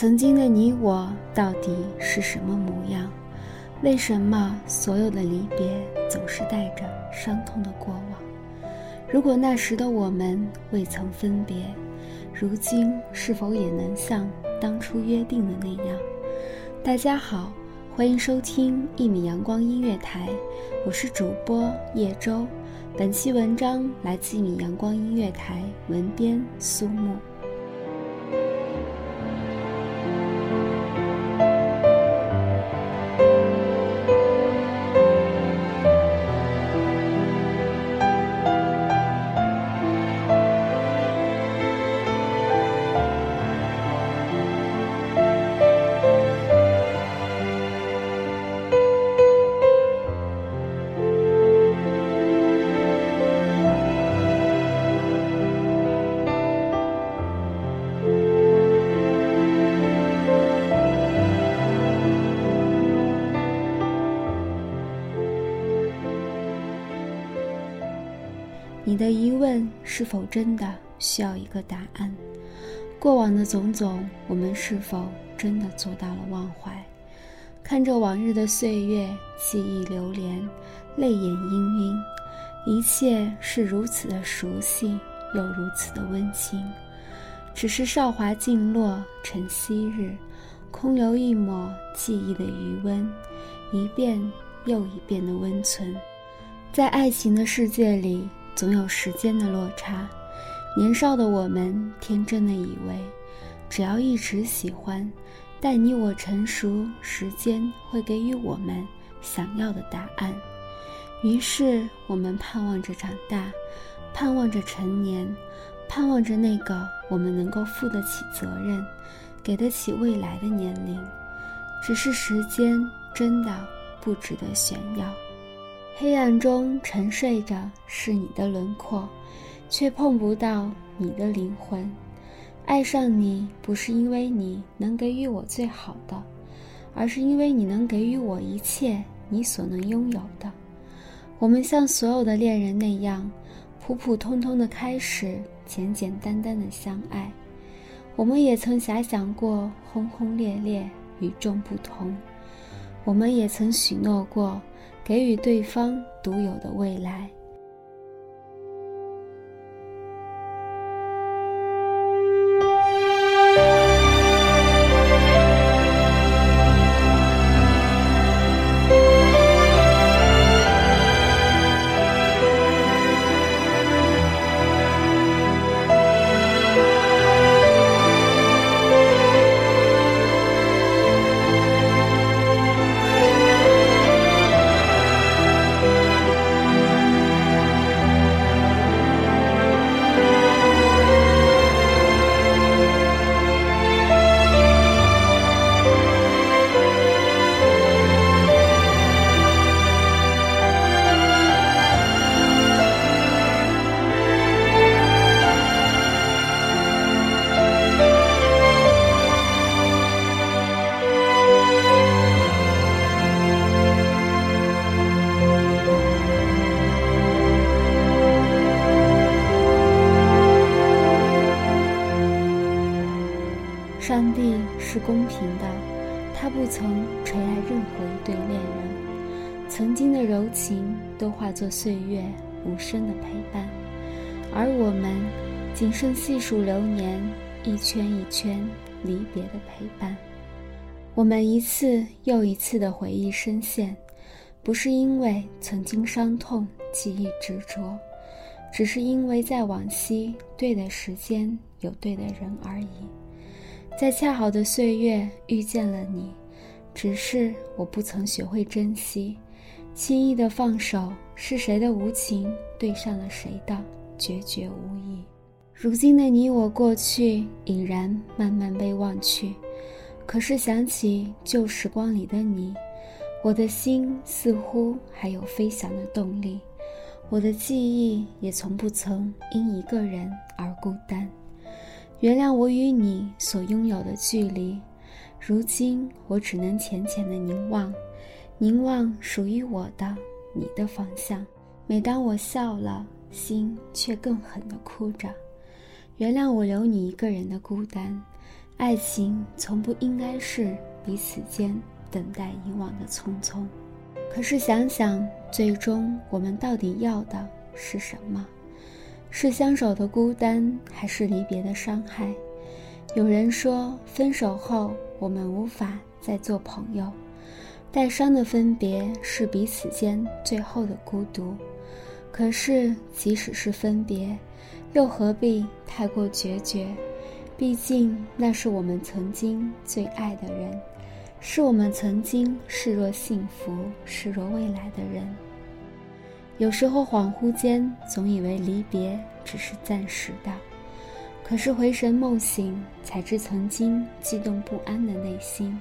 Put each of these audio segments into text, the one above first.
曾经的你我到底是什么模样？为什么所有的离别总是带着伤痛的过往？如果那时的我们未曾分别，如今是否也能像当初约定的那样？大家好，欢迎收听一米阳光音乐台，我是主播叶舟。本期文章来自一米阳光音乐台，文编苏木。的疑问是否真的需要一个答案？过往的种种，我们是否真的做到了忘怀？看着往日的岁月，记忆流连，泪眼氤氲，一切是如此的熟悉，又如此的温馨。只是韶华尽落成昔日，空留一抹记忆的余温，一遍又一遍的温存，在爱情的世界里。总有时间的落差，年少的我们天真的以为，只要一直喜欢，待你我成熟，时间会给予我们想要的答案。于是，我们盼望着长大，盼望着成年，盼望着那个我们能够负得起责任、给得起未来的年龄。只是时间真的不值得炫耀。黑暗中沉睡着是你的轮廓，却碰不到你的灵魂。爱上你不是因为你能给予我最好的，而是因为你能给予我一切你所能拥有的。我们像所有的恋人那样，普普通通的开始，简简单单的相爱。我们也曾遐想过轰轰烈烈、与众不同，我们也曾许诺过。给予对方独有的未来。公平的，他不曾垂爱任何一对恋人，曾经的柔情都化作岁月无声的陪伴，而我们仅剩细数流年，一圈一圈离别的陪伴。我们一次又一次的回忆深陷，不是因为曾经伤痛记忆执着，只是因为在往昔对的时间有对的人而已。在恰好的岁月遇见了你，只是我不曾学会珍惜，轻易的放手，是谁的无情对上了谁的决绝无意。如今的你我过去已然慢慢被忘去。可是想起旧时光里的你，我的心似乎还有飞翔的动力，我的记忆也从不曾因一个人而孤单。原谅我与你所拥有的距离，如今我只能浅浅的凝望，凝望属于我的你的方向。每当我笑了，心却更狠的哭着。原谅我留你一个人的孤单。爱情从不应该是彼此间等待遗忘的匆匆，可是想想，最终我们到底要的是什么？是相守的孤单，还是离别的伤害？有人说，分手后我们无法再做朋友，带伤的分别是彼此间最后的孤独。可是，即使是分别，又何必太过决绝？毕竟，那是我们曾经最爱的人，是我们曾经视若幸福、视若未来的人。有时候恍惚间，总以为离别只是暂时的，可是回神梦醒，才知曾经激动不安的内心，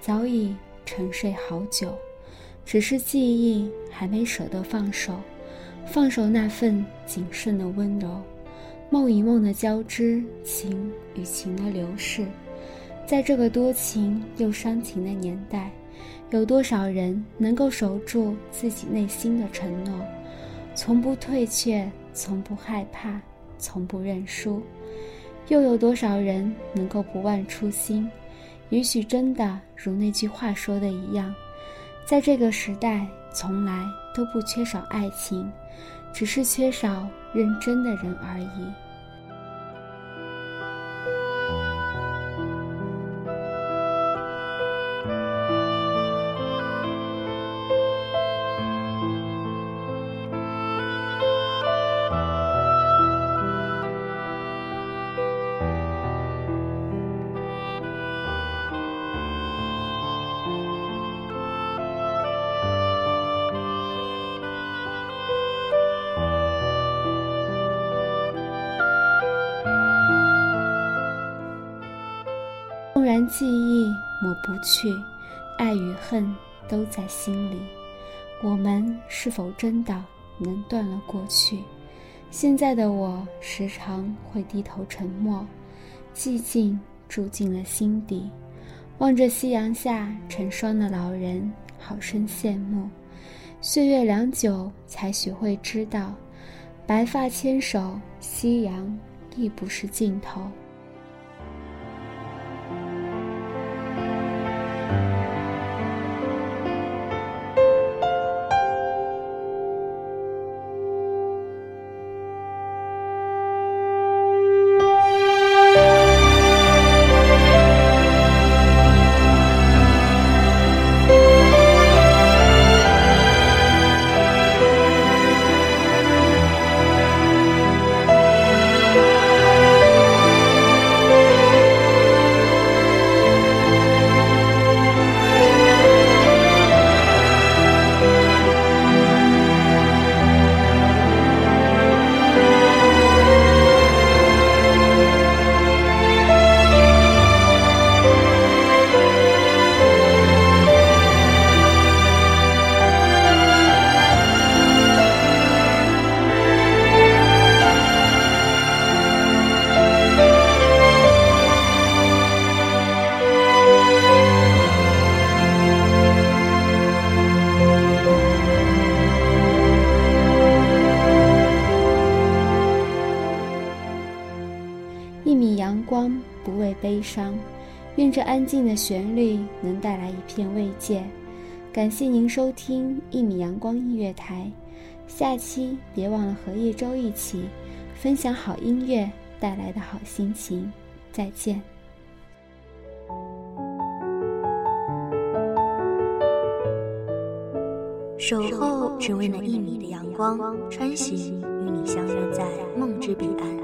早已沉睡好久，只是记忆还没舍得放手，放手那份谨慎的温柔。梦与梦的交织，情与情的流逝，在这个多情又伤情的年代，有多少人能够守住自己内心的承诺，从不退却，从不害怕，从不认输？又有多少人能够不忘初心？也许真的如那句话说的一样，在这个时代，从来都不缺少爱情，只是缺少认真的人而已。纵然记忆抹不去，爱与恨都在心里。我们是否真的能断了过去？现在的我时常会低头沉默，寂静住进了心底，望着夕阳下成双的老人，好生羡慕。岁月良久，才学会知道，白发牵手，夕阳亦不是尽头。不畏悲伤，愿这安静的旋律能带来一片慰藉。感谢您收听一米阳光音乐台，下期别忘了和叶舟一起分享好音乐带来的好心情。再见。守候只为那一米的阳光，穿行与你相约在梦之彼岸。